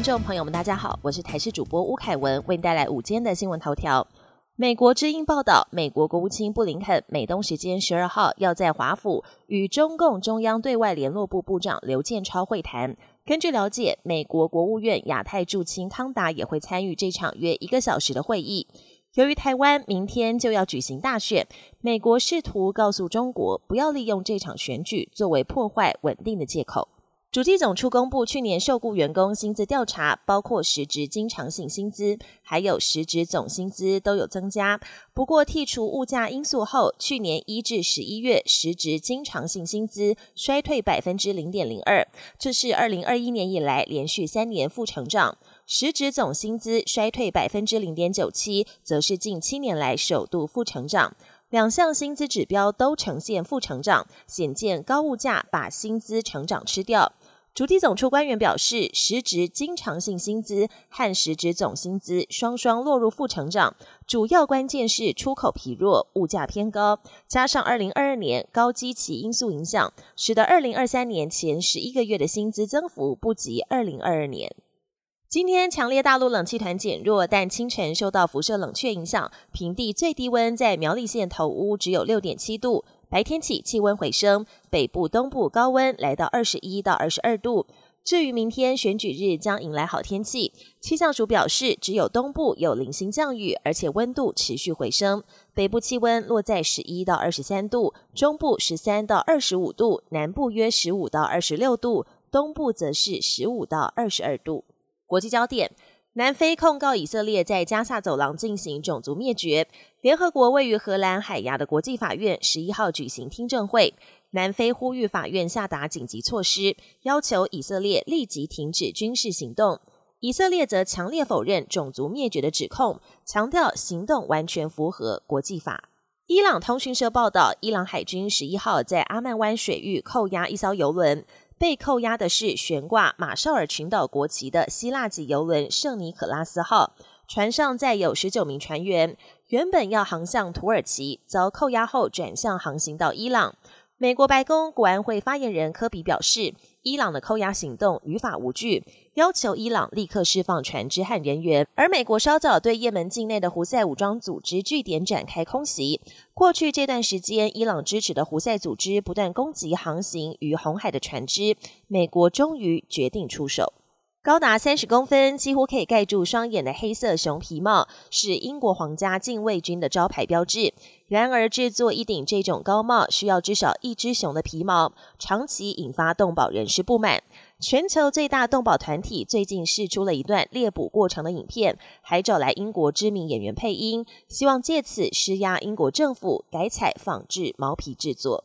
听众朋友们，大家好，我是台视主播吴凯文，为您带来午间的新闻头条。美国之音报道，美国国务卿布林肯美东时间十二号要在华府与中共中央对外联络部部长刘建超会谈。根据了解，美国国务院亚太驻青康达也会参与这场约一个小时的会议。由于台湾明天就要举行大选，美国试图告诉中国不要利用这场选举作为破坏稳定的借口。主计总处公布去年受雇员工薪资调查，包括实职经常性薪资，还有实职总薪资都有增加。不过剔除物价因素后，去年一至十一月实职经常性薪资衰退百分之零点零二，这是二零二一年以来连续三年负成长。实职总薪资衰退百分之零点九七，则是近七年来首度负成长。两项薪资指标都呈现负成长，显见高物价把薪资成长吃掉。主体总处官员表示，实职经常性薪资和实职总薪资双双落入负成长，主要关键是出口疲弱、物价偏高，加上二零二二年高基期因素影响，使得二零二三年前十一个月的薪资增幅不及二零二二年。今天强烈大陆冷气团减弱，但清晨受到辐射冷却影响，平地最低温在苗栗县头屋只有六点七度。白天起气温回升，北部、东部高温来到二十一到二十二度。至于明天选举日将迎来好天气，气象署表示，只有东部有零星降雨，而且温度持续回升。北部气温落在十一到二十三度，中部十三到二十五度，南部约十五到二十六度，东部则是十五到二十二度。国际焦点：南非控告以色列在加萨走廊进行种族灭绝。联合国位于荷兰海牙的国际法院十一号举行听证会，南非呼吁法院下达紧急措施，要求以色列立即停止军事行动。以色列则强烈否认种族灭绝的指控，强调行动完全符合国际法。伊朗通讯社报道，伊朗海军十一号在阿曼湾水域扣押一艘油轮。被扣押的是悬挂马绍尔群岛国旗的希腊籍游轮“圣尼可拉斯号”，船上载有十九名船员，原本要航向土耳其，遭扣押后转向航行到伊朗。美国白宫国安会发言人科比表示，伊朗的扣押行动于法无据，要求伊朗立刻释放船只和人员。而美国稍早对也门境内的胡塞武装组织据点展开空袭。过去这段时间，伊朗支持的胡塞组织不断攻击航行于红海的船只，美国终于决定出手。高达三十公分、几乎可以盖住双眼的黑色熊皮帽，是英国皇家禁卫军的招牌标志。然而，制作一顶这种高帽需要至少一只熊的皮毛，长期引发动保人士不满。全球最大动保团体最近试出了一段猎捕过程的影片，还找来英国知名演员配音，希望借此施压英国政府改采仿制毛皮制作。